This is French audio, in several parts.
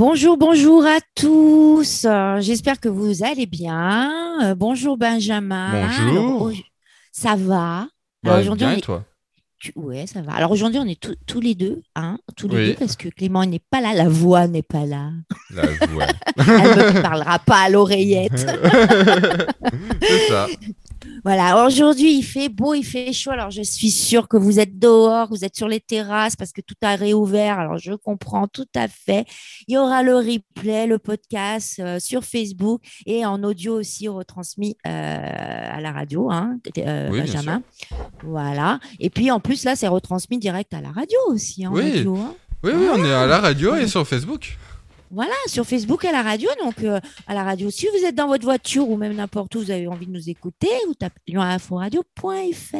Bonjour, bonjour à tous. J'espère que vous allez bien. Euh, bonjour Benjamin. Bonjour. Alors, ça va? Bah, aujourd'hui, est- toi? Tu- Ouais, ça va. Alors aujourd'hui, on est tous- tous les deux, hein, tous les Oui. deux, parce que Clément n'est pas là, la voix n'est pas là. La voix. Elle ne parlera pas à l'oreillette. C'est ça. Voilà, aujourd'hui il fait beau, il fait chaud. Alors je suis sûre que vous êtes dehors, vous êtes sur les terrasses parce que tout a réouvert. Alors je comprends tout à fait. Il y aura le replay, le podcast euh, sur Facebook et en audio aussi retransmis euh, à la radio, hein, euh, Oui, Benjamin. Voilà. Et puis en plus là, c'est retransmis direct à la radio aussi. En Oui. audio, hein. Oui, oui, on est à la radio et sur Facebook. Voilà, sur Facebook à la radio. Donc, euh, à la radio, si vous êtes dans votre voiture ou même n'importe où, vous avez envie de nous écouter, vous tapez lioninforadio.fr.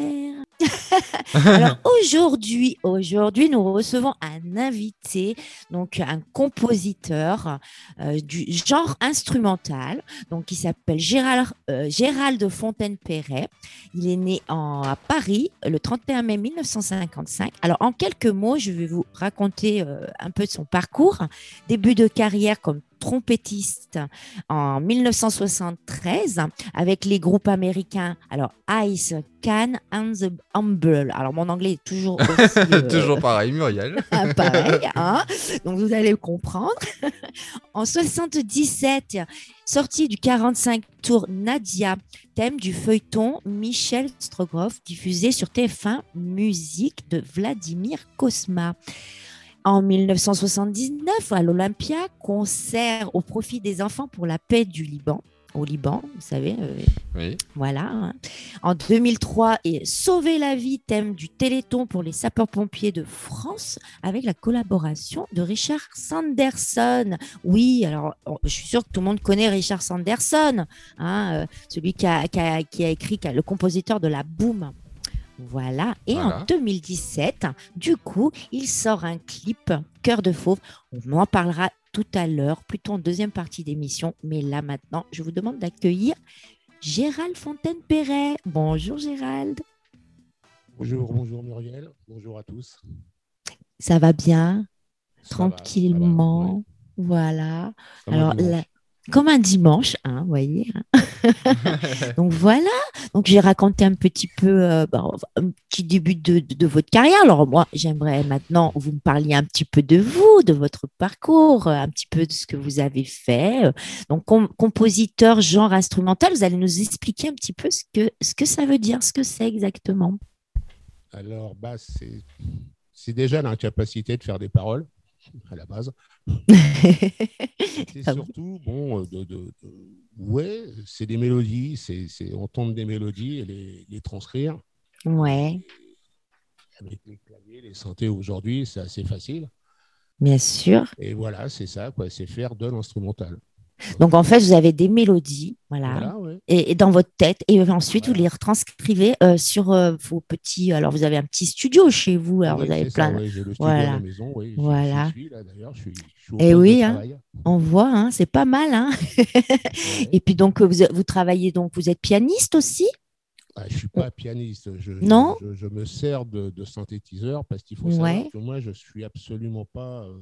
Alors, aujourd'hui, aujourd'hui, nous recevons un invité, donc un compositeur euh, du genre instrumental, donc qui s'appelle Gérald, euh, Gérald Fontaine-Perret. Il est né en, à Paris le 31 mai 1955. Alors, en quelques mots, je vais vous raconter un peu de son parcours début de carrière comme trompettiste en 1973 avec les groupes américains alors Ice, Can and the Humble. Alors mon anglais est toujours aussi, euh, Toujours pareil, Muriel. ah, pareil, hein. donc vous allez comprendre. en 77, sortie du 45 tour Nadia, thème du feuilleton Michel Strogoff, diffusé sur TF1 Musique de Vladimir Kosma. En 1979, à l'Olympia, concert au profit des enfants pour la paix du Liban. Au Liban, vous savez, euh, Oui. voilà. hein. En 2003, et Sauver la vie, thème du Téléthon pour les sapeurs-pompiers de France, avec la collaboration de Richard Sanderson. Oui, alors je suis sûre que tout le monde connaît Richard Sanderson, hein, euh, celui qui a, qui a- qui a écrit, qui a- le compositeur de la Boom. Voilà. Et Voilà. en 2017, du coup, il sort un clip, Cœur de fauve. On en parlera tout à l'heure, plutôt en deuxième partie d'émission. Mais là, maintenant, je vous demande d'accueillir Gérald Fontaine-Perret. Bonjour Gérald. Bonjour, bonjour Muriel, bonjour à tous. Ça va bien? Ça va, ça va, Tranquillement? ouais. Voilà. Alors, dimanche. Comme un dimanche, hein, vous voyez. hein. Donc voilà. Donc j'ai raconté un petit peu, euh, bah, un petit début de, de- de votre carrière. Alors moi, j'aimerais maintenant que vous me parliez un petit peu de vous, de votre parcours, euh, un petit peu de ce que vous avez fait. Euh, Donc com- compositeur, genre instrumental, vous allez nous expliquer un petit peu ce que ce que ça veut dire, ce que c'est exactement. Alors, bah, c'est c'est déjà l'incapacité de faire des paroles, à la base. C'est surtout, bon, de, de- de- ouais, c'est des mélodies, c'est c'est entendre des mélodies et les, les transcrire. ouais, Avec les claviers, les synthés aujourd'hui, c'est assez facile. bien sûr. Et voilà, c'est ça, quoi, c'est faire de l'instrumental. Donc en fait, vous avez des mélodies, voilà. Voilà, ouais. et, et dans votre tête. Et ensuite, vous les retranscrivez euh, sur euh, vos petits. Alors, vous avez un petit studio chez vous. Alors, Oui, vous avez ça, plein. ouais, J'ai le studio Voilà. à la maison, oui. j'y- Voilà. J'y suis là d'ailleurs, je suis, je suis au Eh oui, hein. On voit, hein, c'est pas mal. Hein et puis, donc, vous, vous travaillez, donc, vous êtes pianiste aussi? Ah, je ne suis pas pianiste. Je, Non je, je me sers de, de synthétiseur parce qu'il faut savoir que moi, je suis absolument pas. euh,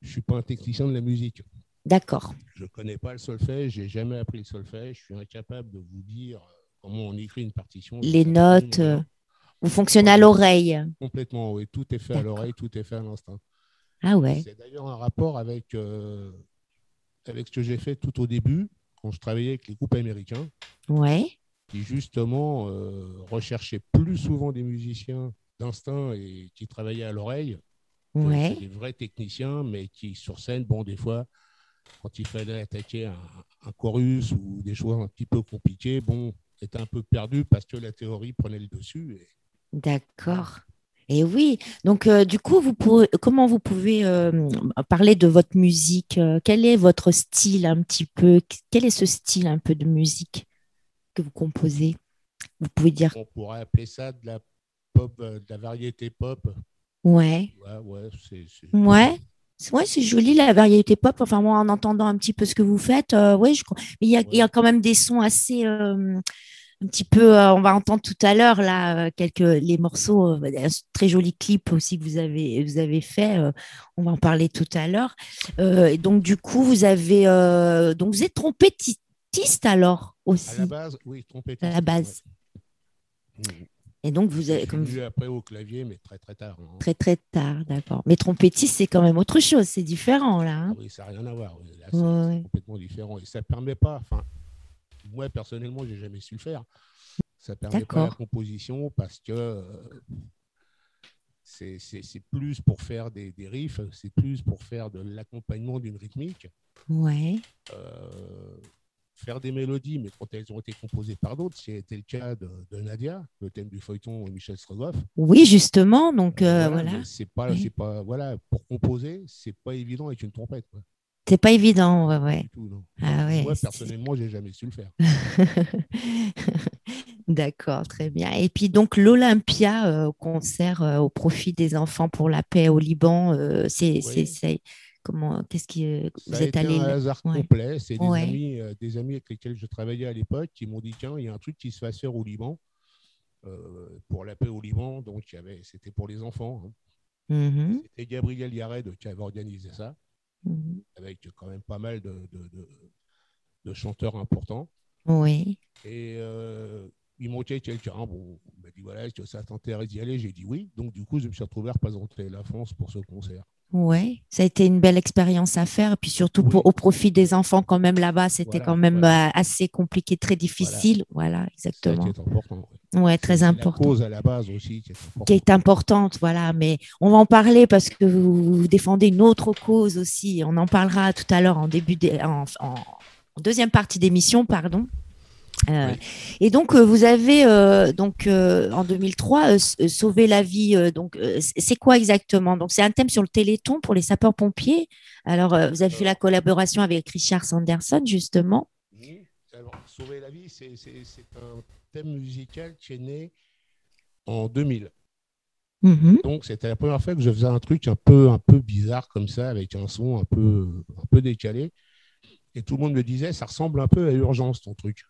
je suis pas un technicien de la musique. D'accord. Je ne connais pas le solfège. J'ai jamais appris le solfège. Je suis incapable de vous dire euh, comment on écrit une partition. Les notes, absolument euh, vous fonctionnez à l'oreille. Complètement, oui. Tout est fait à l'oreille, tout est fait à l'instinct. Ah ouais. C'est d'ailleurs un rapport avec, euh, avec ce que j'ai fait tout au début, quand je travaillais avec les groupes américains. Ouais. qui justement euh, recherchaient plus souvent des musiciens d'instinct et qui travaillaient à l'oreille. Ouais. Des vrais techniciens, mais qui sur scène, bon, des fois, quand il fallait attaquer un, un chorus ou des choses un petit peu compliquées, bon, étaient un peu perdu parce que la théorie prenait le dessus. Et D'accord. Et oui, donc euh, du coup, vous pourrez, comment vous pouvez euh, parler de votre musique euh, Quel est votre style un petit peu Quel est ce style un peu de musique que vous composez? Vous pouvez dire on pourrait appeler ça de la pop, de la variété pop. ouais, Ouais, ouais, c'est. c'est- ouais. Ouais, c'est joli la variété pop. Enfin, moi, en entendant un petit peu ce que vous faites, euh, ouais, je... mais il y a, il y a quand même des sons assez, euh, un petit peu, euh, on va entendre tout à l'heure là quelques les morceaux, un très joli clip aussi que vous avez vous avez fait. on va en parler tout à l'heure. et donc du coup, vous avez donc vous êtes trompettiste alors aussi. À la base, oui, trompettiste. À la base. Et donc, vous avez. Comme... après au clavier, mais très très tard. Hein. Très très tard, d'accord. Mais trompettiste, c'est quand même autre chose, c'est différent là. Hein. Ah oui, ça n'a rien à voir. Là, c'est complètement différent. Et ça ne permet pas. Enfin, moi personnellement, j'ai jamais su le faire. Ça ne permet pas la composition parce que euh, c'est plus pour faire des, des riffs, c'est plus pour faire de l'accompagnement d'une rythmique. Ouais. Euh, faire des mélodies, mais quand elles ont été composées par d'autres, c'était le cas de, Nadia, le thème du feuilleton Michel Strogoff. Oui, justement, donc euh, voilà. C'est pas, pas, voilà, pour composer, c'est pas évident avec une trompette. C'est pas évident, ouais, ouais. ah, ouais Moi, personnellement, j'ai jamais su le faire. D'accord, très bien. Et puis donc l'Olympia euh, concert euh, au profit des enfants pour la paix au Liban, c'est Comment, qu'est-ce qui euh, êtes allé un hasard complet. C'est des, amis, euh, des amis avec lesquels je travaillais à l'époque qui m'ont dit tiens, il y a un truc qui se fait faire au Liban euh, pour la paix au Liban. Donc c'était pour les enfants. Hein. Mm-hmm. C'était Gabriel Yared qui avait organisé ça, mm-hmm. avec quand même pas mal de, de, chanteurs importants. Oui. Et ils m'ont dit quelqu'un. Bon, il m'a dit voilà, est-ce que ça t'intéresse d'y aller? J'ai dit oui. Donc du coup, je me suis retrouvé à représenter la France pour ce concert. Oui, ça a été une belle expérience à faire. Et puis surtout pour, au profit des enfants, quand même là-bas, c'était quand même euh, assez compliqué, très difficile. Voilà, exactement. C'est important. Ouais, très important. La cause à la base aussi qui est importante. Qui est importante, voilà. Mais on va en parler parce que vous, défendez une autre cause aussi. On en parlera tout à l'heure en début, en deuxième partie d'émission, pardon. Euh, et donc, euh, vous avez euh, donc en 2003 sauvé la vie. donc, c'est quoi exactement? Donc, c'est un thème sur le Téléthon pour les sapeurs-pompiers. Alors, vous avez fait la collaboration avec Richard Sanderson, justement. sauver la vie, c'est un thème musical qui est né en 2000. Mm-hmm. Donc, c'était la première fois que je faisais un truc un peu, un peu bizarre comme ça, avec un son un peu, un peu décalé. Et tout le monde me disait, ça ressemble un peu à Urgence, ton truc.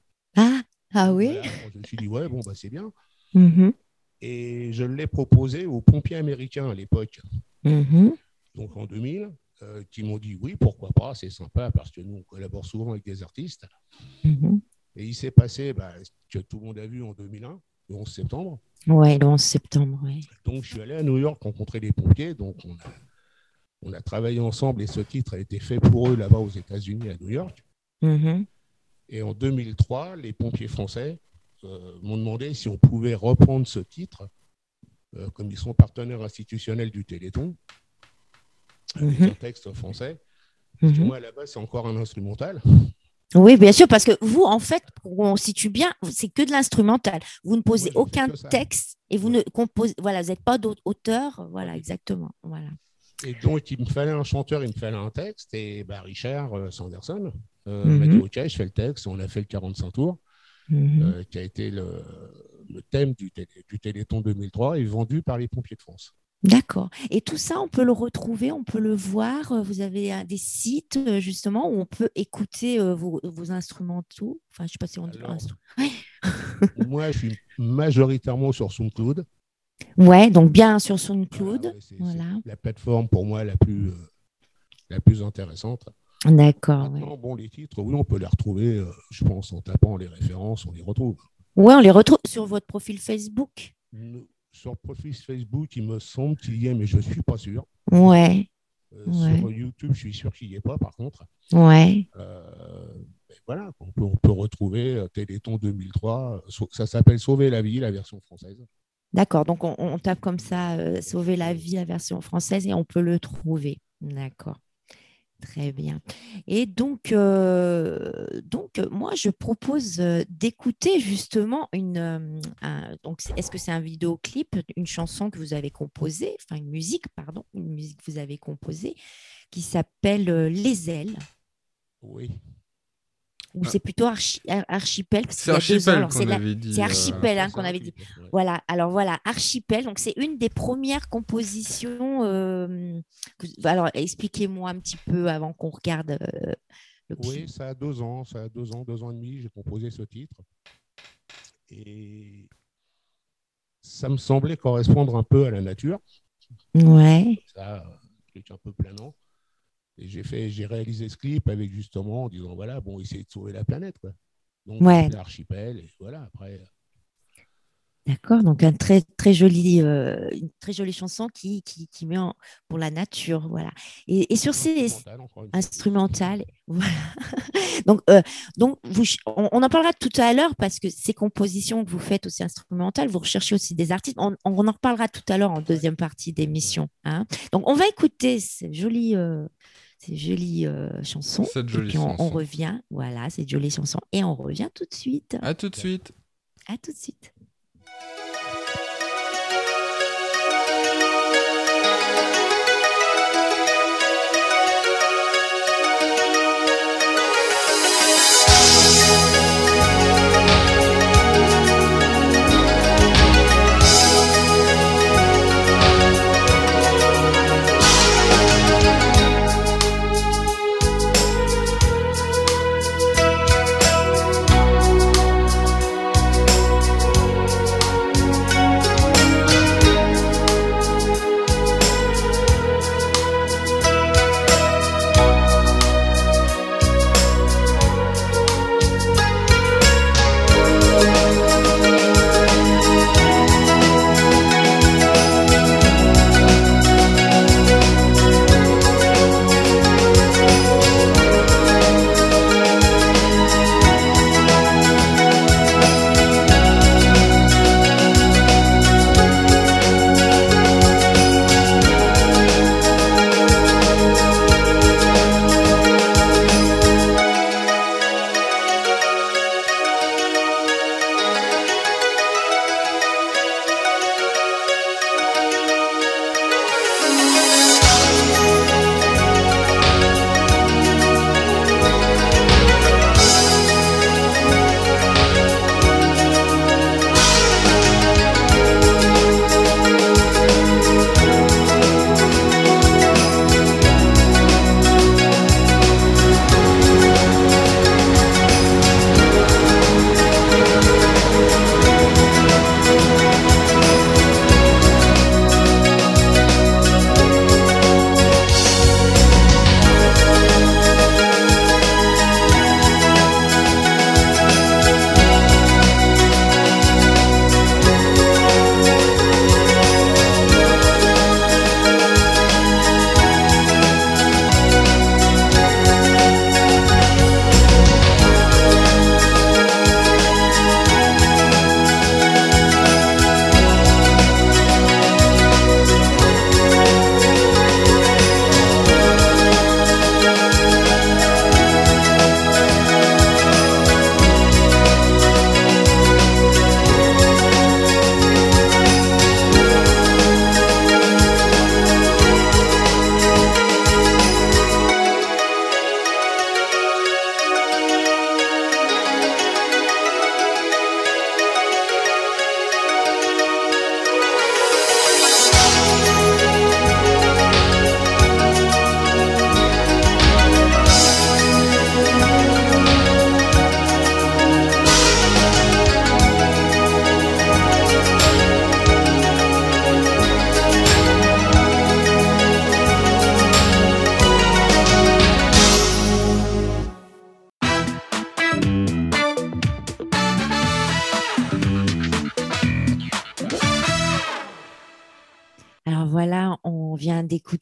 Ah, oui? Je me suis dit, ouais, bon, bah, c'est bien. Mm-hmm. Et je l'ai proposé aux pompiers américains à l'époque, mm-hmm. donc en 2000, euh, qui m'ont dit, oui, pourquoi pas, c'est sympa, parce que nous, on collabore souvent avec des artistes. Mm-hmm. Et il s'est passé bah, ce que tout le monde a vu en 2001, le 11 septembre. Oui, le 11 septembre, oui. Donc, je suis allé à New York rencontrer les pompiers, donc on a, on a travaillé ensemble et ce titre a été fait pour eux là-bas aux États-Unis, à New York. Et en 2003, les pompiers français euh, m'ont demandé si on pouvait reprendre ce titre, euh, comme ils sont partenaires institutionnels du Téléthon, mhm. un texte français. Mhm. moi, là-bas, c'est encore un instrumental. Oui, bien sûr, parce que vous, en fait, on situe bien, c'est que de l'instrumental. Vous ne posez aucun texte et vous ne composez, voilà, vous n'êtes pas d'auteur, voilà, exactement, voilà. Et donc, il me fallait un chanteur, il me fallait un texte, et bah, Richard euh, euh, m'a dit Ok, je fais le texte, on a fait le 45 tours, mhm. euh, qui a été le, thème du, du, Téléthon 2003 et vendu par les pompiers de France. D'accord. Et tout ça, on peut le retrouver, on peut le voir. Vous avez des sites, justement, où on peut écouter vos, vos, instrumentaux. Enfin, je ne sais pas si on dit moi, je suis majoritairement sur SoundCloud. Ouais, donc bien sur SoundCloud. Voilà, la plateforme pour moi la plus, euh, la plus intéressante. D'accord. Bon, les titres, oui, on peut les retrouver, euh, je pense, en tapant les références, on les retrouve. Oui, on les retrouve sur votre profil Facebook. Sur le profil Facebook, il me semble qu'il y est, mais je ne suis pas sûr. Ouais. Euh, sur YouTube, je suis sûr qu'il n'y est pas, par contre. Ouais. voilà, on peut, on peut retrouver Téléthon 2003. Ça s'appelle Sauver la vie, la version française. D'accord, donc on, tape comme ça, euh, Sauver la vie, la version française, et on peut le trouver. D'accord. Très bien. Et donc, euh, donc moi, je propose euh, d'écouter justement une. donc, est-ce que c'est un vidéoclip, une chanson que vous avez composée, enfin une musique, pardon, une musique que vous avez composée, qui s'appelle Les ailes? Oui ou c'est plutôt archipel C'est archipel qu'on avait dit. C'est archipel hein, qu'on avait dit. Voilà. Alors voilà, archipel. Donc c'est une des premières compositions. Euh, alors expliquez-moi un petit peu avant qu'on regarde. Euh, le oui, ça a deux ans, ça a deux ans, deux ans et demi. J'ai composé ce titre. Et ça me semblait correspondre un peu à la nature. Ouais. Ça, truc un peu planant. Et j'ai fait, j'ai réalisé ce clip avec justement en disant voilà, bon, essayer de sauver la planète, quoi. Donc, l'archipel, et voilà, après. D'accord, donc un très très joli, euh, une très jolie chanson qui, qui, qui met en, pour la nature, voilà. Et, et sur ces instrumentales, voilà. donc euh, donc vous, on, en parlera tout à l'heure parce que ces compositions que vous faites aussi instrumentales, vous recherchez aussi des artistes. On, on en reparlera tout à l'heure en deuxième partie d'émission. Hein. Donc on va écouter ces jolies euh, ces jolies chansons. Cette jolie et puis on, on, revient, voilà, ces jolies chansons et on revient tout de suite. À tout de suite. À tout de suite.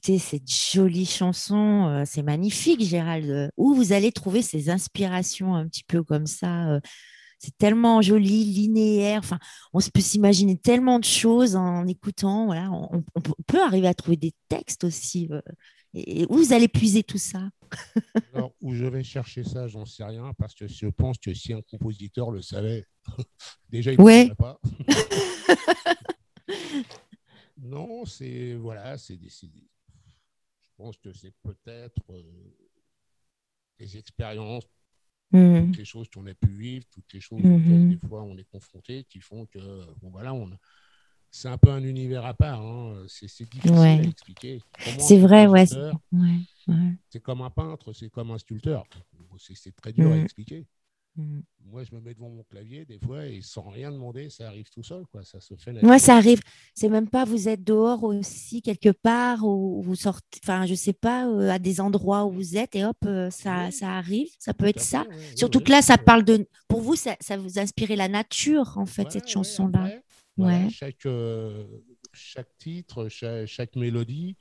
Cette jolie chanson. Euh, c'est magnifique, Gérald. Où vous allez trouver ces inspirations un petit peu comme ça euh, C'est tellement joli, linéaire. Enfin, on peut s'imaginer tellement de choses en écoutant. Voilà, on, peut arriver à trouver des textes aussi. Euh, et où vous allez puiser tout ça? Alors, où je vais chercher ça, j'en sais rien, parce que je pense que si un compositeur le savait, déjà, il ne ouais. pas. Non, c'est voilà, c'est décidé. Je pense que c'est peut-être euh, des expériences, mmh. toutes les choses qu'on a pu vivre, toutes les choses mmh. auxquelles des fois on est confronté, qui font que bon voilà, on c'est un peu un univers à part. Hein. C'est difficile à expliquer. C'est vrai, ouais. C'est comme un peintre, c'est comme un sculpteur. C'est très dur à mmh. expliquer. Mm. Moi, je me mets devant mon clavier des fois et sans rien demander, ça arrive tout seul. Quoi. Ça se fait Moi, ça arrive. C'est même pas vous êtes dehors aussi quelque part ou vous sortez, enfin, je sais pas, euh, à des endroits où vous êtes et hop, euh, ça, ça arrive. Ça peut être ça. Surtout que là, ça parle de. Pour vous, ça, ça vous inspirait la nature, en fait, cette chanson-là. Ouais. chaque, euh, chaque titre, chaque, mélodie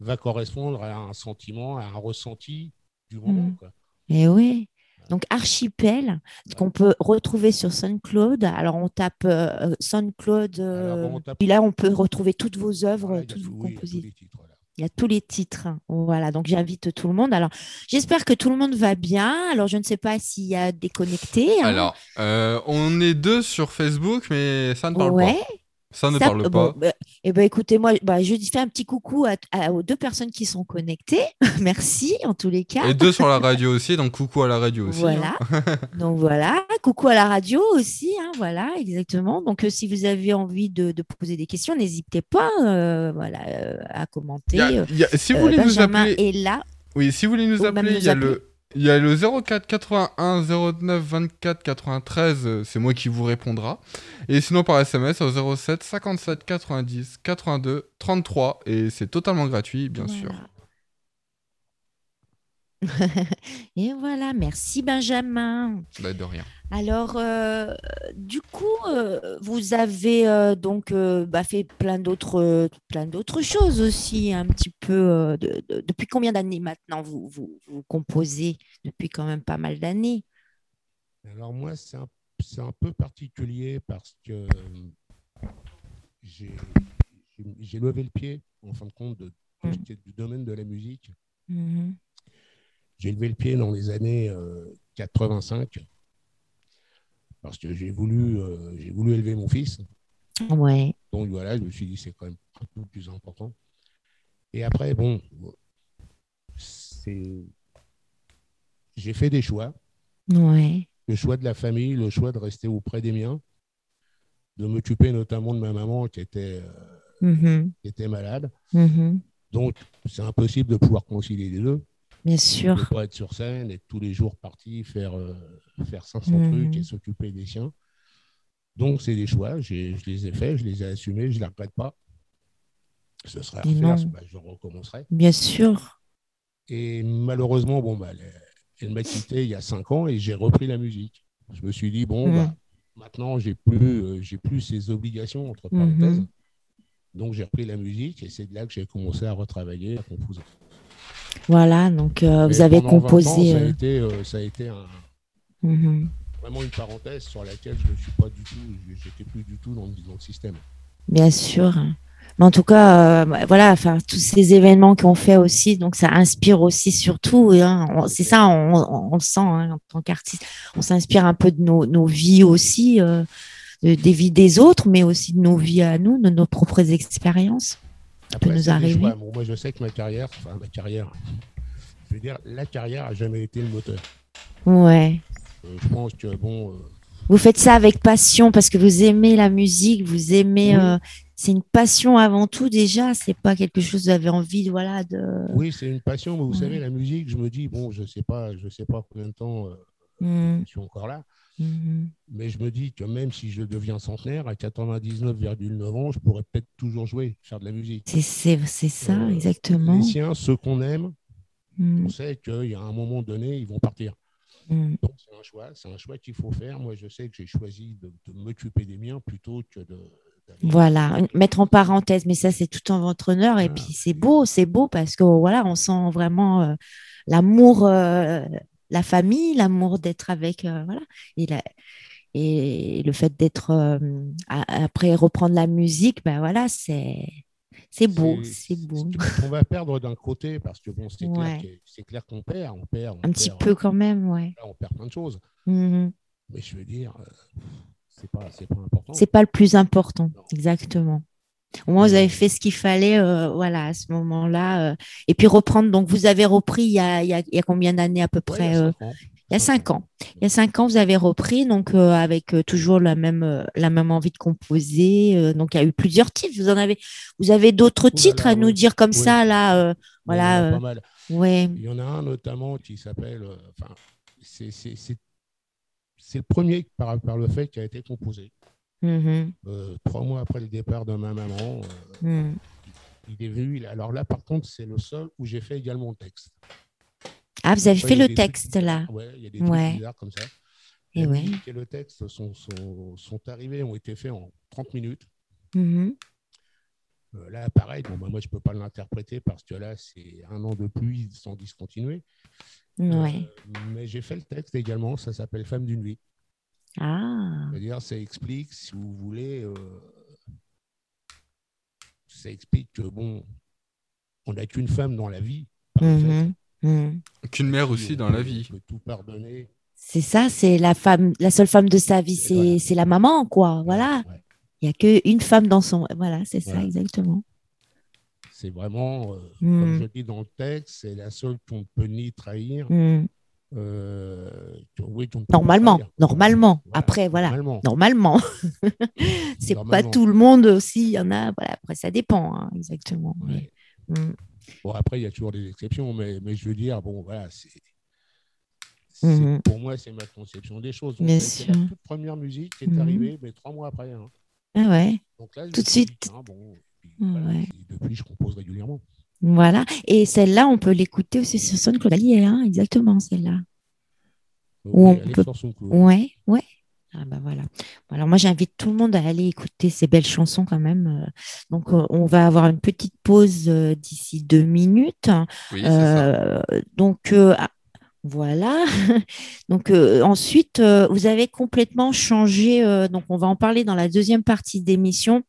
va correspondre à un sentiment, à un ressenti du moment. Mm. Quoi. Et oui. Donc Archipel, qu'on peut retrouver sur SoundCloud. Alors on tape euh, SoundCloud, euh, puis là on peut retrouver toutes vos œuvres, toutes vos compositions. Il y a tous les titres. Voilà, donc j'invite tout le monde. Alors, j'espère que tout le monde va bien. Alors, je ne sais pas s'il y a des connectés. Hein. Alors, euh, on est deux sur Facebook, mais ça ne parle ouais. pas. Ça ne parle pas. Bah, eh ben, écoutez, moi, bah, je fais un petit coucou à, aux deux personnes qui sont connectées. Merci, en tous les cas. Et deux sur la radio aussi, donc coucou à la radio aussi. Voilà. Hein. donc voilà, coucou à la radio aussi, hein, voilà, exactement. Donc euh, si vous avez envie de, poser des questions, n'hésitez pas, euh, voilà, euh, à commenter. si vous voulez nous appeler, est là. Oui, si vous voulez nous appeler, il y a le il y a le 04 81 09 24 93, c'est moi qui vous répondra. Et sinon par SMS au 07 57 90 82 33 et c'est totalement gratuit bien sûr. et voilà, merci Benjamin. Bah, de rien. Alors, euh, du coup, euh, vous avez euh, donc bah, fait plein d'autres, plein d'autres choses aussi, un petit peu. depuis combien d'années maintenant vous, vous, composez? Depuis quand même pas mal d'années. Alors moi, c'est un, un, peu particulier parce que j'ai, levé le pied, en fin de compte, de, mmh. du domaine de la musique. Mmh j'ai levé le pied dans les années 85 parce que j'ai voulu, euh, j'ai voulu élever mon fils. Ouais. Donc voilà, je me suis dit c'est quand même un peu plus important. Et après, bon, c'est, j'ai fait des choix. Ouais. Le choix de la famille, le choix de rester auprès des miens, de m'occuper notamment de ma maman qui était, euh, mm-hmm. qui était malade. Mm-hmm. Donc, c'est impossible de pouvoir concilier les deux. Bien sûr. ne pas être sur scène, être tous les jours parti faire, euh, faire 500 mmh. trucs et s'occuper des siens. Donc, c'est des choix. Je les ai faits, je les ai assumés, je ne les regrette pas. Ce serait à refaire, bah, je recommencerai. Bien sûr. Et malheureusement, bon, bah, elle, m'a quitté il y a 5 ans et j'ai repris la musique. Je me suis dit, bon, bah, mmh. maintenant, je n'ai plus, euh, j'ai plus ces obligations, entre parenthèses. Mmh. Donc, j'ai repris la musique et c'est de là que j'ai commencé à retravailler, à composer. Voilà, donc euh, vous avez composé. ça, a euh, été, euh, ça a été un, mhm. vraiment une parenthèse sur laquelle je ne suis pas du tout, j'étais plus du tout dans, le système. Bien sûr. Mais en tout cas, voilà, enfin, tous ces événements qu'on fait aussi, donc ça inspire aussi surtout. Hein, c'est ça, on, le sent hein, en tant qu'artiste. On s'inspire un peu de nos, nos vies aussi, des vies des autres, mais aussi de nos vies à nous, de nos propres expériences. Après, nous arriver. moi, je sais que ma carrière, enfin, ma carrière, je veux dire, la carrière a jamais été le moteur. Ouais. Euh, je pense que, bon. Euh, vous faites ça avec passion parce que vous aimez la musique, vous aimez. Euh, c'est une passion avant tout déjà. C'est pas quelque chose que vous avez envie, voilà, de. Oui, c'est une passion, mais vous savez, la musique, je me dis, bon, je sais pas, je sais pas combien de temps mmh. je suis encore là. Mhm. Mais je me dis que même si je deviens centenaire, à 99,9 ans, je pourrais peut-être toujours jouer, faire de la musique. C'est ça, euh, exactement. Les siens, ceux qu'on aime, mhm. on sait qu'il y a un moment donné, ils vont partir. Mhm. Donc c'est un choix, c'est un choix qu'il faut faire. Moi, je sais que j'ai choisi de, m'occuper des miens plutôt que de. Voilà, mettre en parenthèse, mais ça c'est tout en votre honneur. Et puis c'est beau, c'est beau parce que voilà, on sent vraiment euh, l'amour euh, la famille, l'amour d'être avec, euh, voilà, et, et, le fait d'être euh, après reprendre la musique, ben voilà, c'est c'est beau, c'est beau. On va perdre d'un côté parce que bon, c'est clair qu'on perd, on perd, un petit peu quand même, ouais. on perd plein de choses. Mmh Mais je veux dire, euh, c'est pas, pas important. C'est pas le plus important, exactement. Au moins, vous avez fait ce qu'il fallait, euh, voilà, à ce moment-là. Euh. Et puis reprendre. Donc, vous avez repris il y a, il y a, combien d'années à peu près Il y a cinq ans. Il y a cinq ans, vous avez repris, donc euh, avec toujours la même, la même envie de composer. donc, il y a eu plusieurs titres. Vous en avez, vous avez d'autres titres à nous dire comme ça là. voilà. Il y, pas mal. Ouais. il y en a un notamment qui s'appelle. C'est le premier par, par, le fait qui a été composé. Mm-hmm. Euh, trois mois après le départ de ma maman, euh, mm. il est venu. Alors là, par contre, c'est le seul où j'ai fait également le texte. Ah, vous avez fait le texte là Oui, il y a des trucs bizarres comme ça. Et, et ouais. et le texte sont, sont, sont, arrivés, ont été faits en 30 minutes. Mm-hmm. Euh, là, pareil, bon, bah, moi, je ne peux pas l'interpréter parce que là, c'est un an de pluie sans discontinuer. Ouais. Euh, mais j'ai fait le texte également, ça s'appelle Femme d'une vie. Ah. C'est-à-dire, ça explique, si vous voulez, euh, ça explique que, bon, on n'a qu'une femme dans la vie. Mm-hmm. Mm. Qu'une mère aussi dans la vie. On peut tout pardonner. C'est ça, c'est la femme, la seule femme de sa vie, c'est voilà. la maman, quoi. Voilà. Ouais. Il n'y a qu'une femme dans son. Voilà, c'est ça, exactement. C'est vraiment, euh, Mm. comme je dis dans le texte, c'est la seule qu'on ne peut ni trahir. Euh, oui, Normalement, normalement. Voilà, Après, voilà. Normalement. Normalement. c'est pas tout le monde aussi. Il y en a. Voilà. Après, ça dépend, hein, exactement. Ouais. Mais, mm. Bon, après, il y a toujours des exceptions, mais, mais je veux dire, bon, voilà, c'est. c'est- Mhm. Pour moi, c'est ma conception des choses. Donc, Bien la sûr. toute première musique qui est arrivée, mais trois mois après. hein. Ah ouais. Donc là, Tout de dit, suite. bon, et puis, voilà, Ouais. et depuis, je compose régulièrement. Voilà. Et celle-là, on peut l'écouter aussi sur SoundCloud. Hein, exactement, celle-là. Ou on peut-. Ouais, ouais. Ah bah voilà. Alors moi j'invite tout le monde à aller écouter ces belles chansons quand même. Euh, Donc euh, on va avoir une petite pause euh, d'ici deux minutes. Oui, c'est ça. Euh, donc euh, voilà. donc euh, ensuite euh, vous avez complètement changé. euh, donc on va en parler dans la deuxième partie d'émission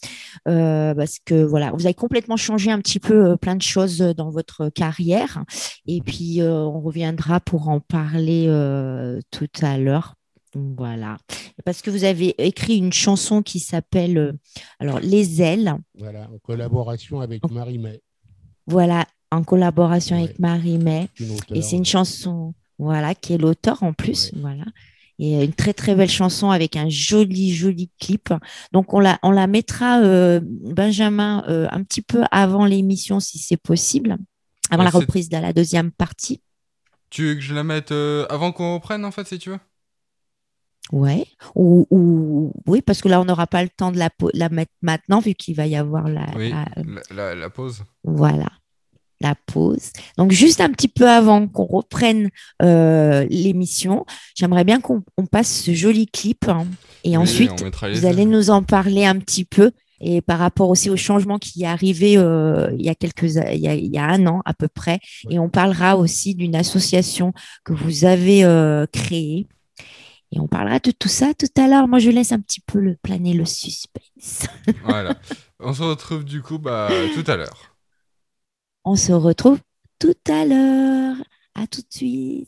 parce que voilà vous avez complètement changé un petit peu plein de choses dans votre carrière. Et puis on reviendra pour en parler tout à l'heure. Voilà. Parce que vous avez écrit une chanson qui s'appelle alors Les ailes. Voilà, en collaboration avec Oh. Marie May, Voilà, en collaboration avec. Marie May. Et c'est une chanson, voilà, qui est l'auteur en plus, Ouais. voilà. Et une très très belle chanson avec un joli joli clip. Donc on la on la mettra euh, Benjamin euh, un petit peu avant l'émission si c'est possible, avant Ouais, la reprise de la deuxième partie. Tu veux que je la mette euh, avant qu'on reprenne, en fait, si tu veux? Ouais. Ou, ou- oui parce que là on n'aura pas le temps de la mettre maintenant vu qu'il va y avoir la, Oui, la- la, la- la pause. Voilà, la pause. Donc, juste un petit peu avant qu'on reprenne euh, l'émission, j'aimerais bien qu'on on passe ce joli clip. hein. et Oui, ensuite, vous allez nous en parler un petit peu. Et par rapport aussi au changement qui est arrivé euh, il, y a quelques, a- il, y a, il y a un an à peu près. Et on parlera aussi d'une association que vous avez euh, créée. Et on parlera de tout ça tout à l'heure. Moi, je laisse un petit peu le planer le suspense. Voilà. On se retrouve du coup bah, tout à l'heure. On se retrouve tout à l'heure. À tout de suite.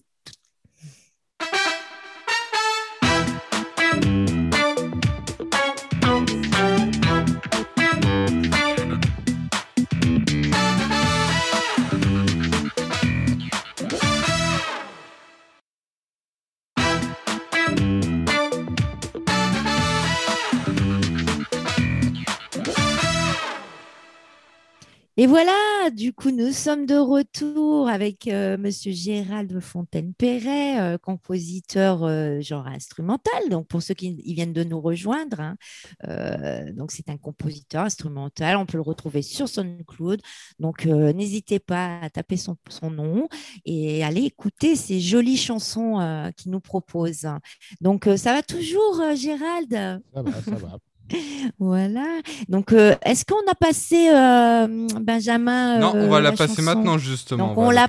Et voilà, du coup, nous sommes de retour avec euh, Monsieur Gérald Fontaine-Perret, euh, compositeur euh, genre instrumental. Donc, pour ceux qui ils viennent de nous rejoindre, hein, euh, donc c'est un compositeur instrumental. On peut le retrouver sur SoundCloud. Donc, n'hésitez pas à taper son, son nom et aller écouter ces jolies chansons qu'il nous propose. Donc, ça va toujours, Gérald? Ça va, ça va. Voilà. Donc, euh, est-ce qu'on a passé euh, Benjamin non, on euh, va la, passer chanson maintenant, justement. Donc, on la.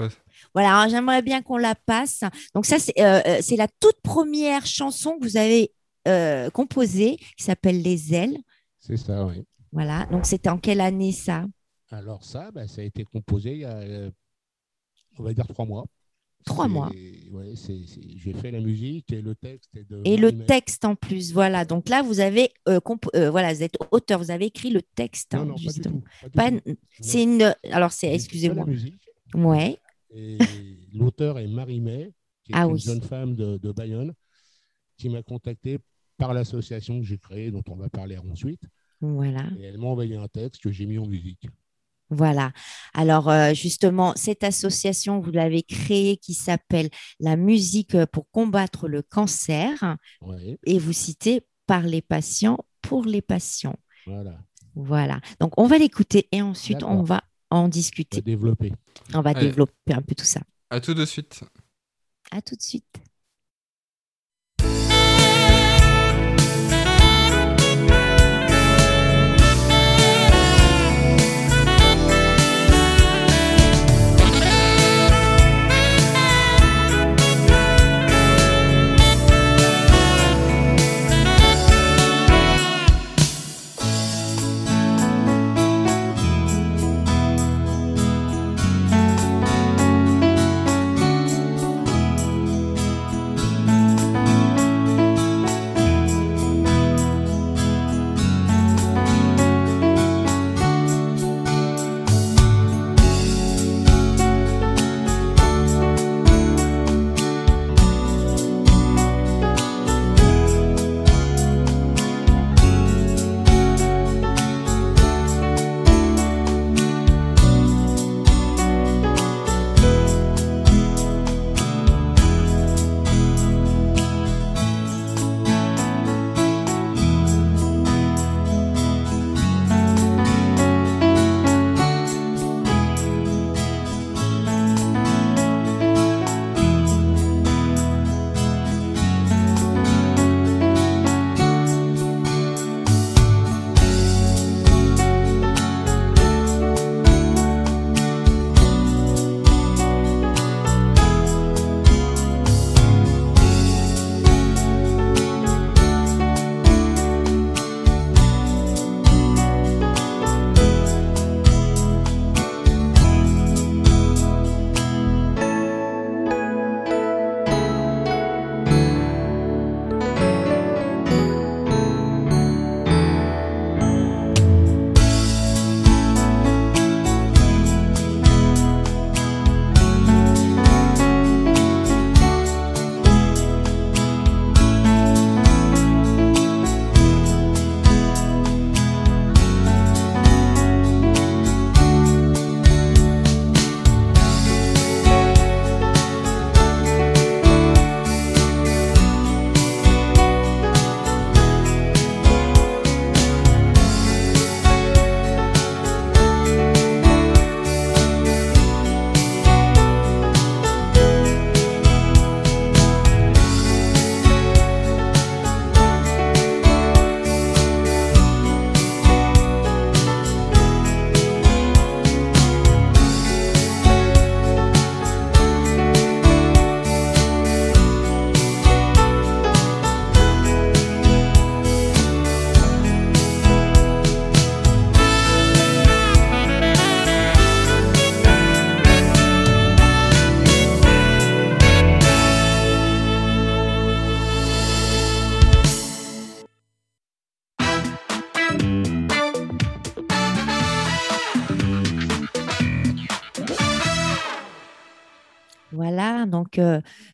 Voilà, alors, j'aimerais bien qu'on la passe. Donc, ça, c'est euh, euh, la toute première chanson que vous avez euh, composée qui s'appelle Les ailes. C'est ça, oui. Voilà. Donc, c'était en quelle année ça? Alors ça, bah, ça a été composé il y a, euh, on va dire, trois mois. Trois mois. ouais, J'ai fait la musique et le texte est de Et le texte en plus. Voilà. Donc là, vous avez, euh, euh, voilà, vous êtes auteur, vous avez écrit le texte. Non, hein, non, pas du tout. C'est une. Alors, c'est, excusez-moi. Ouais. l'auteur est Marie May, qui est Ah une oui. jeune femme de, de Bayonne, qui m'a contacté par l'association que j'ai créée, dont on va parler ensuite. Voilà. Et elle m'a envoyé un texte que j'ai mis en musique. Voilà. Alors justement, cette association, vous l'avez créée qui s'appelle La musique pour combattre le cancer. Et vous citez par les patients, pour les patients. Voilà. Voilà. Donc on va l'écouter et ensuite on va en discuter. On va développer. On va développer un peu tout ça. À tout de suite. À tout de suite.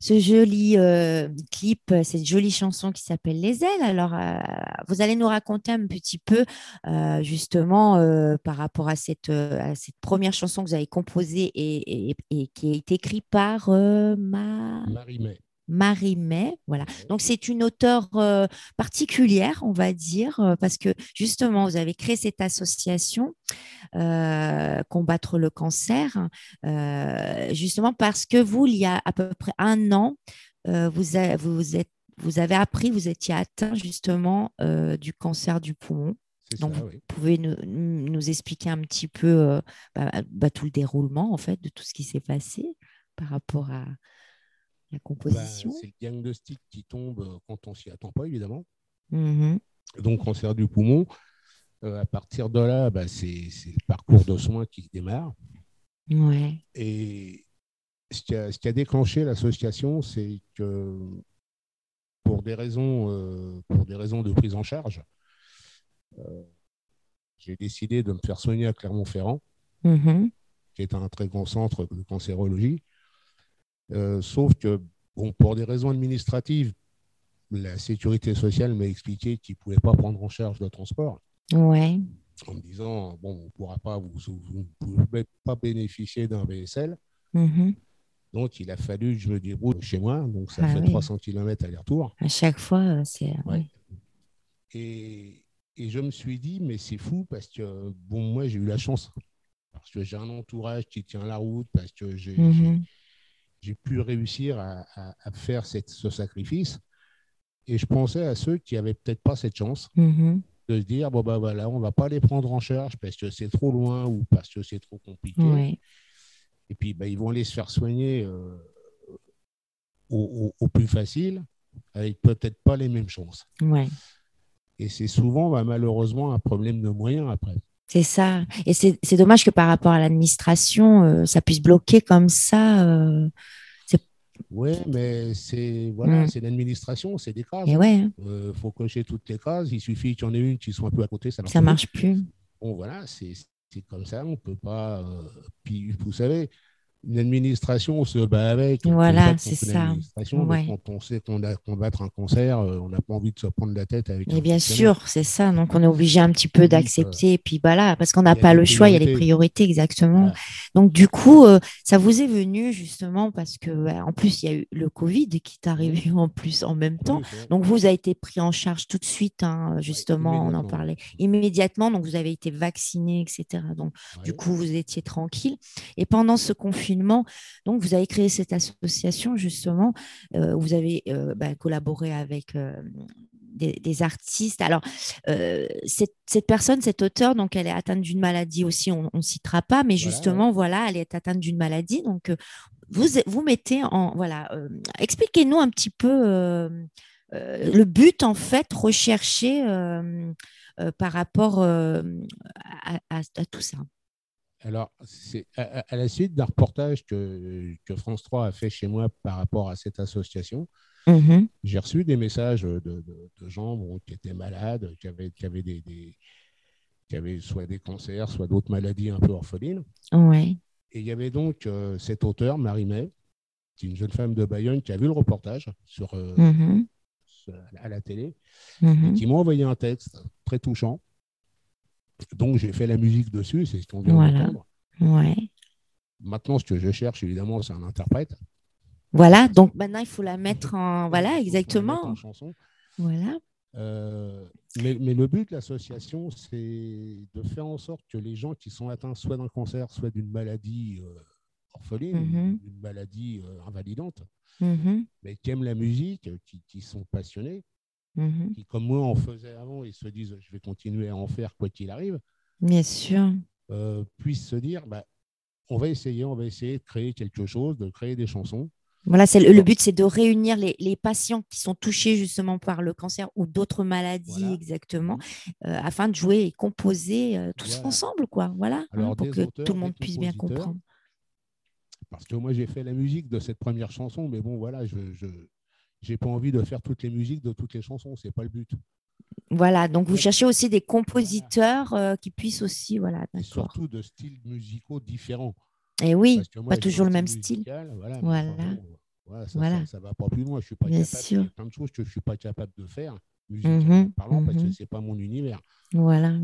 Ce joli euh, clip, cette jolie chanson qui s'appelle Les ailes. Alors, euh, vous allez nous raconter un petit peu euh, justement par rapport à cette, première chanson que vous avez composée et, qui est écrite par Marie May. Marie May. Voilà. Donc, c'est une auteure euh, particulière, on va dire, euh, parce que justement, vous avez créé cette association euh, Combattre le cancer, justement parce que vous, il y a à peu près un an, vous, vous, êtes, vous avez appris, vous étiez atteint justement du cancer du poumon. Donc, vous pouvez nous, nous, expliquer un petit peu bah, bah, tout le déroulement, en fait, de tout ce qui s'est passé par rapport à, la composition bah, C'est le diagnostic qui tombe euh, quand on s'y attend pas, évidemment. Mmh Donc, cancer du poumon. Euh, à partir de là, bah, c'est le parcours de soins qui démarre. Ouais. Et ce qui, a, ce qui a déclenché l'association, c'est que pour des, raisons, euh, pour des raisons de prise en charge, j'ai décidé de me faire soigner à Clermont-Ferrand, mmh qui est un très grand centre de cancérologie. Euh, sauf que, bon, pour des raisons administratives, la sécurité sociale m'a expliqué qu'ils ne pouvaient pas prendre en charge le transport. Ouais. en me disant bon, on pourra pas, vous, ne pouvez pas bénéficier d'un VSL. Mm-hmm. Donc, il a fallu que je me débrouille chez moi. Donc, ça ah fait 300 km aller-retour. À chaque fois, euh, c'est. Et, et, je me suis dit, mais c'est fou parce que, bon, moi, j'ai eu la chance. Parce que j'ai un entourage qui tient la route, parce que j'ai mm-hmm. pu réussir à, faire cette, ce sacrifice. Et je pensais à ceux qui n'avaient peut-être pas cette chance. Mm-hmm de se dire bon ben voilà, on va pas les prendre en charge parce que c'est trop loin ou parce que c'est trop compliqué. Et puis ben, ils vont aller se faire soigner euh, au, plus facile, avec peut-être pas les mêmes chances. Et c'est souvent ben, malheureusement un problème de moyens après. C'est ça. Et c'est dommage que par rapport à l'administration, euh, ça puisse bloquer comme ça. Euh, oui, mais c'est voilà, mm. c'est l'administration, c'est des cases. Il ouais. euh, faut cocher toutes les cases. Il suffit qu'il y en ait une qui soit un peu à côté, ça ne marche plus. Bon, voilà, c'est comme ça. On peut pas. Euh, puis, vous savez, une administration, on se bat avec. Voilà, c'est ça. Quand on sait qu'on va combattre un concert, euh, on n'a pas envie de se prendre la tête avec. Et bien sûr, c'est ça. Donc, on est obligé un petit peu d'accepter. Et puis, voilà, parce qu'on n'a pas le choix, il y a les priorités, exactement. Donc, du coup, euh, ça vous est venu justement parce que, en plus, il y a eu le Covid qui est arrivé en plus en même temps. Donc, vous avez été pris en charge tout de suite, hein, justement, on en parlait immédiatement. Donc, vous avez été vacciné, etc. Donc, du coup, vous étiez tranquille. Et pendant ce confinement, donc, vous avez créé cette association, justement, euh, vous avez euh, bah, collaboré avec euh, des, artistes. Alors, cette, personne, cet auteur, donc, elle est atteinte d'une maladie aussi, on ne citera pas, mais justement, voilà, elle est atteinte d'une maladie. Donc, vous, vous mettez en. Voilà, expliquez-nous un petit peu le but, en fait, recherché par rapport à, tout ça. Alors, c'est à, la suite d'un reportage que, France 3 a fait chez moi par rapport à cette association, mm-hmm. j'ai reçu des messages de, gens qui étaient malades, qui avaient, qui avaient, des, qui avaient soit des cancers, soit d'autres maladies un peu orphelines. Ouais. Et il y avait donc euh, cet auteur, Marie May, qui est une jeune femme de Bayonne, qui a vu le reportage sur, euh, mm-hmm. à la télé, mm-hmm. et qui m'a envoyé un texte très touchant donc, j'ai fait la musique dessus, c'est ce qu'on vient d'entendre. Ouais. Maintenant, ce que je cherche, évidemment, c'est un interprète. Voilà, donc maintenant, il faut la mettre en. Voilà, exactement. chanson. Voilà. Euh, mais, le but de l'association, c'est de faire en sorte que les gens qui sont atteints soit d'un cancer, soit d'une maladie euh, orpheline, mm-hmm. d'une maladie euh, invalidante, mm-hmm. mais qui aiment la musique, qui, qui sont passionnés, Mhm. qui, comme moi, en faisaient avant et se disent je vais continuer à en faire quoi qu'il arrive. Bien sûr. Euh, puissent se dire bah, on va essayer, on va essayer de créer quelque chose, de créer des chansons. Voilà, c'est le, but, c'est de réunir les, les, patients qui sont touchés justement par le cancer ou d'autres maladies exactement, euh, afin de jouer et composer euh, tous ensemble, quoi. Voilà, hein, pour que tout le monde puisse bien comprendre. Parce que moi, j'ai fait la musique de cette première chanson, mais bon, voilà, je, j'ai pas envie de faire toutes les musiques de toutes les chansons, c'est pas le but. Voilà, donc vous cherchez aussi des compositeurs euh, qui puissent aussi, voilà, Surtout de styles musicaux différents. Et oui, pas toujours le même style. Voilà. voilà. ça, ne va pas plus loin. Je suis pas capable. Il y a plein de choses que je suis pas capable de faire, musicalement mhm, parlant, parce que mhm. c'est pas mon univers. Voilà.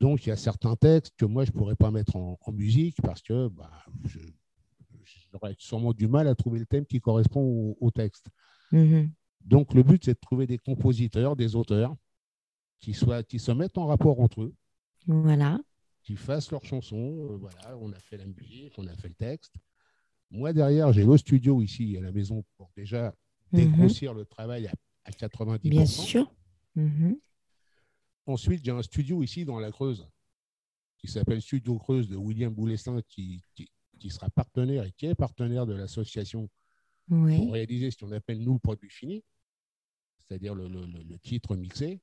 Donc il y a certains textes que moi je pourrais pas mettre en, musique parce que bah, j'aurais sûrement du mal à trouver le thème qui correspond au texte. Mhm. Donc, le but, c'est de trouver des compositeurs, des auteurs qui, soient, qui se mettent en rapport entre eux. Voilà. Qui fassent leurs chansons. Euh, voilà, on a fait la musique, on a fait le texte. Moi, derrière, j'ai le studio ici à la maison pour déjà mhm. dégrossir le travail à, 90%. Bien sûr. Mhm. Ensuite, j'ai un studio ici dans la Creuse qui s'appelle Studio Creuse de William Boulestin qui, qui, sera partenaire et qui est partenaire de l'association pour réaliser ce qu'on appelle, nous, le produit fini, c'est-à-dire le, titre mixé.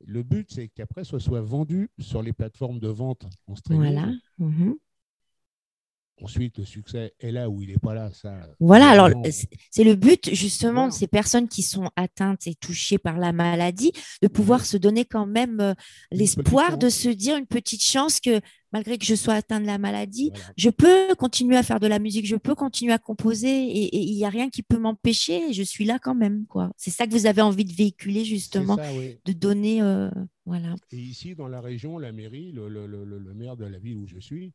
Le but, c'est qu'après, ce soit vendu sur les plateformes de vente en streaming. Voilà. Mhm. Ensuite, le succès est là où il n'est pas là. Ça, voilà, alors c'est le but justement de ces personnes qui sont atteintes et touchées par la maladie, de pouvoir se donner quand même euh, l'espoir de se dire une petite chance que malgré que je sois atteinte de la maladie, je peux continuer à faire de la musique, je peux continuer à composer et il n'y a rien qui peut m'empêcher. Je suis là quand même. quoi. C'est ça que vous avez envie de véhiculer justement, de donner. Euh, voilà. Et ici, dans la région, la mairie, le, le, le maire de la ville où je suis, euh,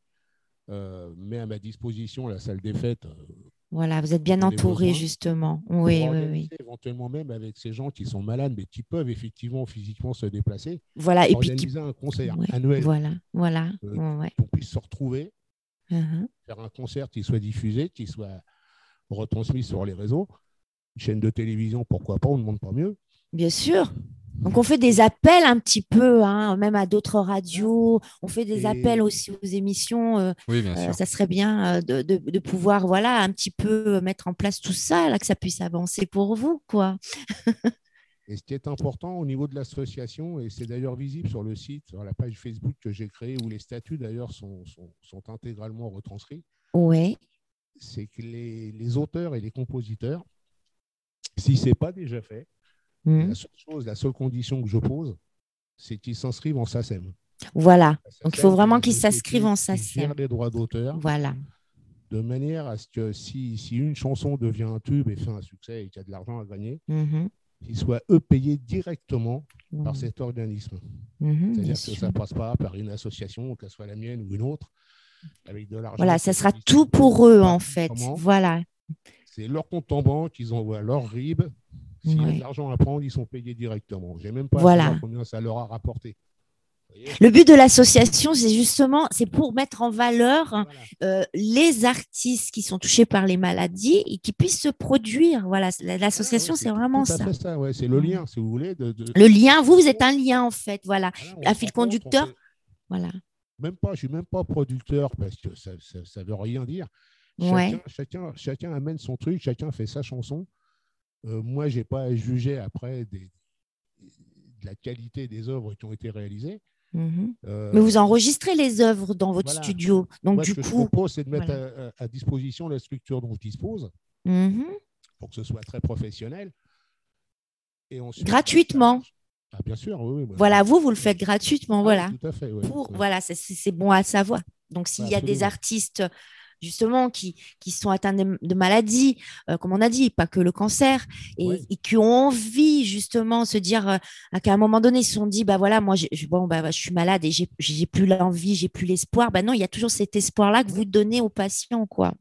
met à ma disposition la salle des fêtes. Euh, voilà, vous êtes bien entouré justement. Oui, oui, oui. Éventuellement même avec ces gens qui sont malades mais qui peuvent effectivement physiquement se déplacer. Voilà, et puis organiser un concert annuel. Voilà, voilà. Euh, Qu'on puisse se retrouver, uh-huh. faire un concert qui soit diffusé, qui soit retransmis sur les réseaux. Une chaîne de télévision, pourquoi pas, on ne demande pas mieux. Bien sûr. Donc, on fait des appels un petit peu, hein, même à d'autres radios. On fait des appels aussi aux émissions. Euh, oui, bien euh, sûr. ça serait bien euh, de, pouvoir, voilà, un petit peu mettre en place tout ça, là, que ça puisse avancer pour vous, quoi. et ce qui est important au niveau de l'association, et c'est d'ailleurs visible sur le site, sur la page Facebook que j'ai créée, où les statuts d'ailleurs sont, sont, intégralement retranscrits. Oui. C'est que les, les auteurs et les compositeurs, si ce n'est pas déjà fait, Hmm. La seule chose, la seule condition que je pose, c'est qu'ils s'inscrivent en SACEM. Voilà. Donc, il faut vraiment qu'ils s'inscrivent en SACEM. les droits d'auteur. Voilà. De manière à ce que si, si, une chanson devient un tube et fait un succès et qu'il y a de l'argent à gagner, mm-hmm. qu'ils soient eux payés directement par cet organisme. Mm-hmm, C'est-à-dire que ça ne passe pas par une association, qu'elle soit la mienne ou une autre, avec de l'argent. Voilà, ça sera tout pour eux en fait. Voilà. C'est leur compte en banque, ils envoient leur RIB, S'il y a de l'argent à prendre, ils sont payés directement. Je n'ai même pas voilà. combien ça leur a rapporté. Le but de l'association, c'est justement, c'est pour mettre en valeur euh, les artistes qui sont touchés par les maladies et qui puissent se produire. Voilà, l'association, c'est vraiment ça. ça ouais, c'est le lien, si vous voulez. Le lien, vous, vous êtes un lien en fait. Voilà, un fil conducteur. Voilà. Même pas, je suis même pas producteur parce que ça, ne veut rien dire. Chacun, chacun, chacun amène son truc, chacun fait sa chanson. Euh, moi, je n'ai pas à juger après de la qualité des œuvres qui ont été réalisées. Mhm. Euh, Mais vous enregistrez les œuvres dans votre studio. Donc, du ce que je propose, c'est de mettre à, disposition la structure dont je dispose mhm. pour que ce soit très professionnel. Et Gratuitement. Ah, bien sûr, oui. voilà, vous, vous le faites gratuitement. Ah voilà. Tout à fait. Voilà, c'est bon à savoir. Donc, s'il y a des artistes justement, qui, qui sont atteints de, maladies, euh, comme on a dit, pas que le cancer, et, qui ont envie justement de se dire euh, qu'à un moment donné, ils se sont dit, bah voilà, moi, je, bon, bah, je suis malade et j'ai plus l'envie, j'ai plus l'espoir. Bah non, il y a toujours cet espoir-là que vous donnez aux patients, quoi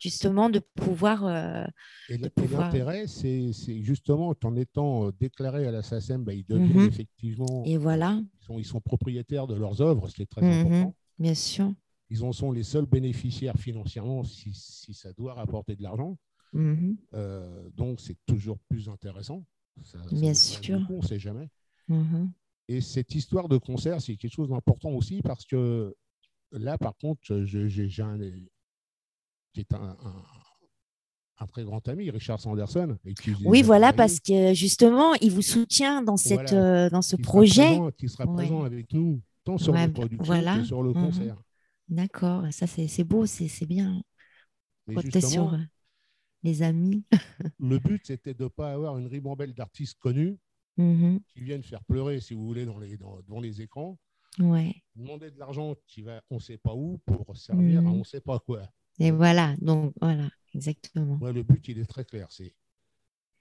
justement de pouvoir. Euh, et l'intérêt, c'est justement en étant déclaré à la SACEM, bah, ils deviennent mmh effectivement. Et voilà. Ils sont, ils sont, propriétaires de leurs œuvres, ce qui est très mmh important. Bien sûr ils en sont les seuls bénéficiaires financièrement si, ça doit rapporter de l'argent. Mhm. Euh, donc, c'est toujours plus intéressant. Bien sûr. on ne sait jamais. Mhm. Et cette histoire de concert, c'est quelque chose d'important aussi parce que là, par contre, j'ai un, qui est un, très grand ami, Richard Sanderson. oui, voilà, parce que justement, il vous soutient dans, cette, euh, dans ce projet. qui sera présent avec nous, tant sur le production que sur le mhm. concert. D'accord, ça c'est beau, c'est bien. Sur euh, les amis. le but, c'était de ne pas avoir une ribambelle d'artistes connus mmh qui viennent faire pleurer, si vous voulez, dans les, devant les écrans. Ouais. Demander de l'argent qui va on ne sait pas où pour servir à mmh on ne sait pas quoi. Et voilà, donc voilà, exactement. le but, il est très clair. C'est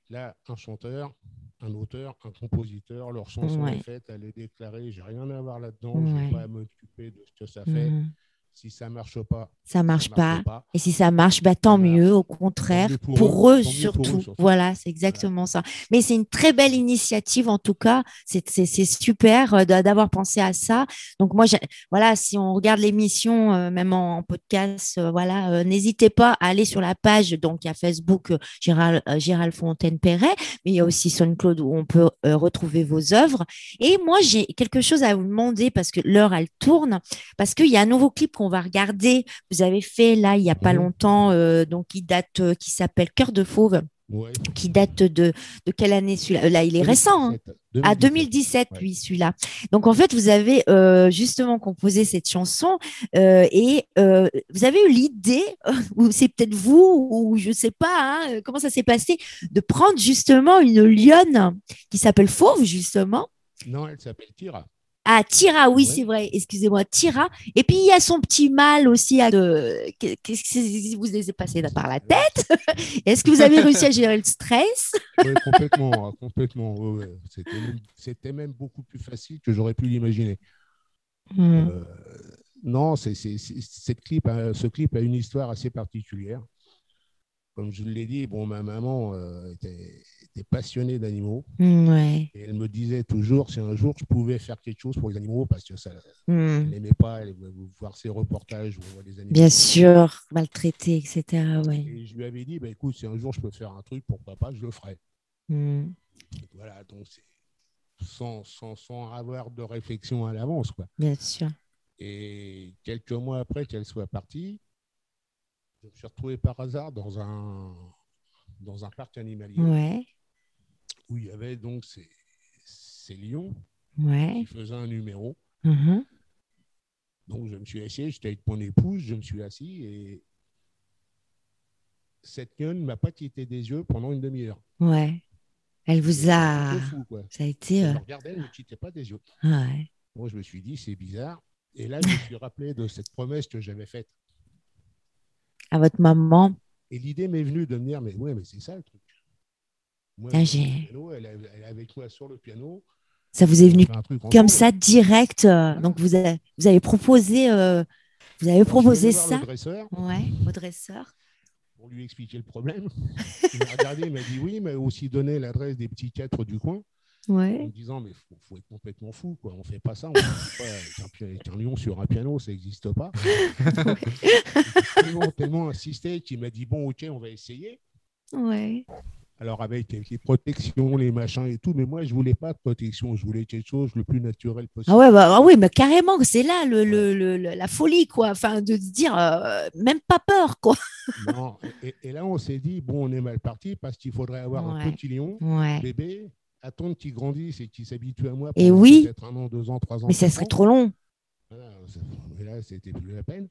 là, un chanteur, un auteur, un compositeur, leur chanson est faite, elle est déclarée, j'ai rien à voir là-dedans, je n'ai pas à m'occuper de ce que ça fait. Mmh si ça marche pas, ça marche, marche pas. Et si ça marche, bah, tant mieux, au contraire, pour, eux, surtout. Voilà, c'est exactement ça. Mais c'est une très belle initiative, en tout cas. C'est super euh, d'avoir pensé à ça. Donc, moi, voilà, si on regarde l'émission, euh, même en, podcast, euh, voilà, n'hésitez pas à aller sur la page. Donc, il y a Facebook Gérald, Gérald Fontaine-Perret, mais il y a aussi SoundCloud où on peut retrouver vos œuvres. Et moi, j'ai quelque chose à vous demander parce que l'heure, elle tourne, parce qu'il y a un nouveau clip on va regarder. Vous avez fait là il y a pas mhm. longtemps, euh, donc qui date, euh, qui s'appelle Cœur de fauve. qui date de, de quelle année celui-là? Là, il est récent. Hein. À 2017, lui, celui-là. Donc, en fait, vous avez euh, justement composé cette chanson euh, et euh, vous avez eu l'idée, ou c'est peut-être vous, ou je ne sais pas hein, comment ça s'est passé, de prendre justement une lionne qui s'appelle Fauve, justement? Non, elle s'appelle Tira. Ah, Tira, oui, c'est vrai. Excusez-moi, Tira. Et puis, il y a son petit mal aussi. Qu'est-ce qui vous est passé par la tête Est-ce que vous avez réussi à gérer le stress? Oui, complètement. Hein, complètement. C'était même, beaucoup plus facile que j'aurais pu l'imaginer. Hmm. Euh, non, c'est, cette clip, hein, ce clip a une histoire assez particulière. Comme je l'ai dit, bon, ma maman euh, était était passionnée d'animaux. Mm, ouais. Et elle me disait toujours si un jour je pouvais faire quelque chose pour les animaux, parce que ça, mm. elle n'aimait pas elle, voir ces reportages où on voit les animaux. Bien sûr, maltraités, etc. Ouais. Et je lui avais dit bah, écoute, si un jour je peux faire un truc pour papa, je le ferai. Mm. Voilà, donc c'est sans, sans, sans, avoir de réflexion à l'avance. quoi. Bien sûr. Et quelques mois après qu'elle soit partie, je me suis retrouvé par hasard dans un, dans un parc animalier. Ouais où il y avait donc ces, ces lions qui faisaient un numéro. Mm-hmm. Donc je me suis assis, j'étais avec mon épouse, je me suis assis et cette lionne ne m'a pas quitté des yeux pendant une demi-heure. Ouais. Elle vous a. Fou, quoi. Ça a été. Je euh, regardais, elle ne me quittait pas des yeux. Ouais. Moi, je me suis dit, c'est bizarre. Et là, je me suis rappelé de cette promesse que j'avais faite. À votre maman. Et l'idée m'est venue de me dire, mais ouais, mais c'est ça le truc. Moi, ah, elle, est avec moi sur le piano. Ça vous est venu comme ça direct. Euh, donc vous avez, vous avez proposé, euh, vous avez proposé ça. Dresseur, ouais, au dresseur. Pour lui expliquer le problème. il m'a regardé, il m'a dit oui, mais aussi donné l'adresse des petits quatre du coin. Ouais. En me disant, mais il faut, être complètement fou, quoi. on fait pas ça, on fait pas un, lion sur un piano, ça n'existe pas. tellement, tellement insisté qu'il m'a dit, bon, ok, on va essayer. Ouais. Alors avec les protections, les machins et tout, mais moi je voulais pas de protection, je voulais quelque chose le plus naturel possible. Ah ouais, bah, ah oui, mais carrément, c'est là le, le, la folie, quoi. Enfin, de se dire, euh, même pas peur, quoi. non, et, là on s'est dit, bon, on est mal parti parce qu'il faudrait avoir un petit lion, bébé, attendre qu'il grandisse et qu'il s'habitue à moi. Et oui. Peut-être un an, deux ans, trois ans. Mais ça serait trop long. Voilà, et là, c'était plus la peine.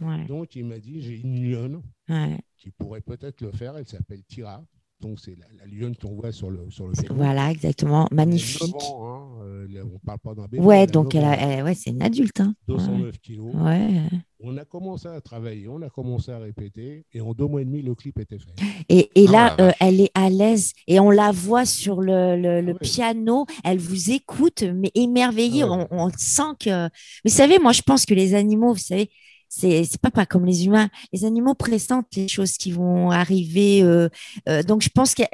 Ouais. Donc il m'a dit, j'ai une lionne ouais. qui pourrait peut-être le faire. Elle s'appelle Tira. Donc, c'est la, lionne qu'on voit sur le, sur le Voilà, exactement. Magnifique. Hein, euh, on ne parle pas d'un bébé. Ouais, donc elle a, ouais, c'est une adulte. Hein. 209 kilos. Ouais. On a commencé à travailler, on a commencé à répéter, et en deux mois et demi, le clip était fait. Et, et là, ah, euh, elle est à l'aise, et on la voit sur le, le, ah piano, elle vous écoute, mais émerveillée, ah on, on, sent que... Vous savez, moi, je pense que les animaux, vous savez, c'est pas pas comme les humains. Les animaux pressentent les choses qui vont arriver. Euh, euh, donc je pense qu'elle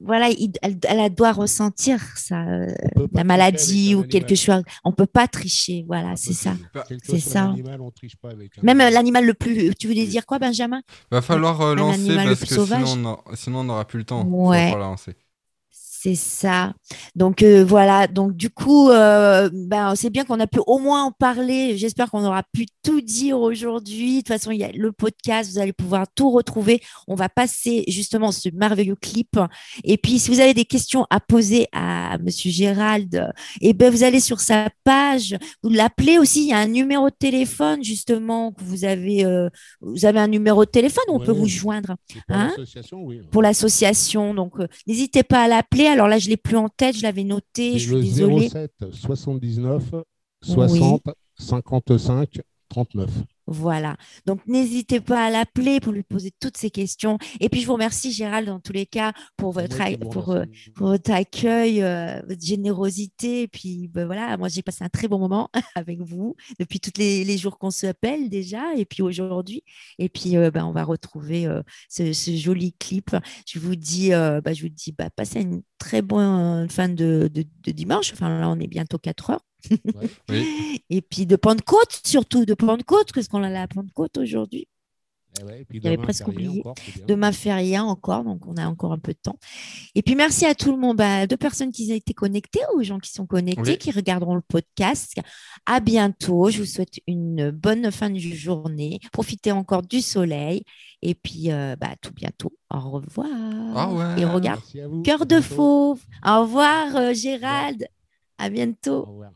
voilà, elle, doit ressentir ça, euh, la maladie ou quelque chose. On peut pas tricher. Voilà, c'est ça. C'est ça. Même l'animal le plus. Tu voulais dire quoi, Benjamin? Va falloir lancer parce que sinon on, sinon on n'aura plus le temps. Ouais. C'est ça. Donc euh, voilà, donc du coup, euh, ben, c'est bien qu'on a pu au moins en parler. J'espère qu'on aura pu tout dire aujourd'hui. De toute façon, il y a le podcast, vous allez pouvoir tout retrouver. On va passer justement ce merveilleux clip. Et puis, si vous avez des questions à poser à Monsieur Gérald, et eh ben, vous allez sur sa page, vous l'appelez aussi. Il y a un numéro de téléphone justement que vous avez. Euh, vous avez un numéro de téléphone où on peut vous joindre. Pour hein? l'association, oui. Pour l'association, donc n'hésitez pas à l'appeler alors là, je ne l'ai plus en tête, je l'avais noté, je suis désolée. 07 79 60 55 39. Voilà. Donc, n'hésitez pas à l'appeler pour lui poser toutes ces questions. Et puis, je vous remercie, Gérald, dans tous les cas, pour votre, pour, euh, votre accueil, euh, votre générosité. Et puis, ben, voilà, moi, j'ai passé un très bon moment avec vous depuis tous les, jours qu'on s'appelle déjà. Et puis, aujourd'hui. Et puis, euh, ben, on va retrouver ce, joli clip. Je vous dis, ben, je vous dis bah, passez une très bonne fin de, de dimanche. Enfin, là, on est bientôt 4 heures. Et puis de Pentecôte, surtout de Pentecôte, qu'est-ce qu'on a à la Pentecôte aujourd'hui Eh J'avais presque oublié. demain férié encore, donc on a encore un peu de temps. Et puis merci à tout le monde, bah, deux personnes qui ont été connectées, aux gens qui sont connectés, qui regarderont le podcast. À bientôt. Je vous souhaite une bonne fin de journée. Profitez encore du soleil. Et puis, euh, bah, tout bientôt. Au revoir. Au Et regarde, cœur de fauve. Au revoir, euh, Gérald. À bientôt. Au revoir.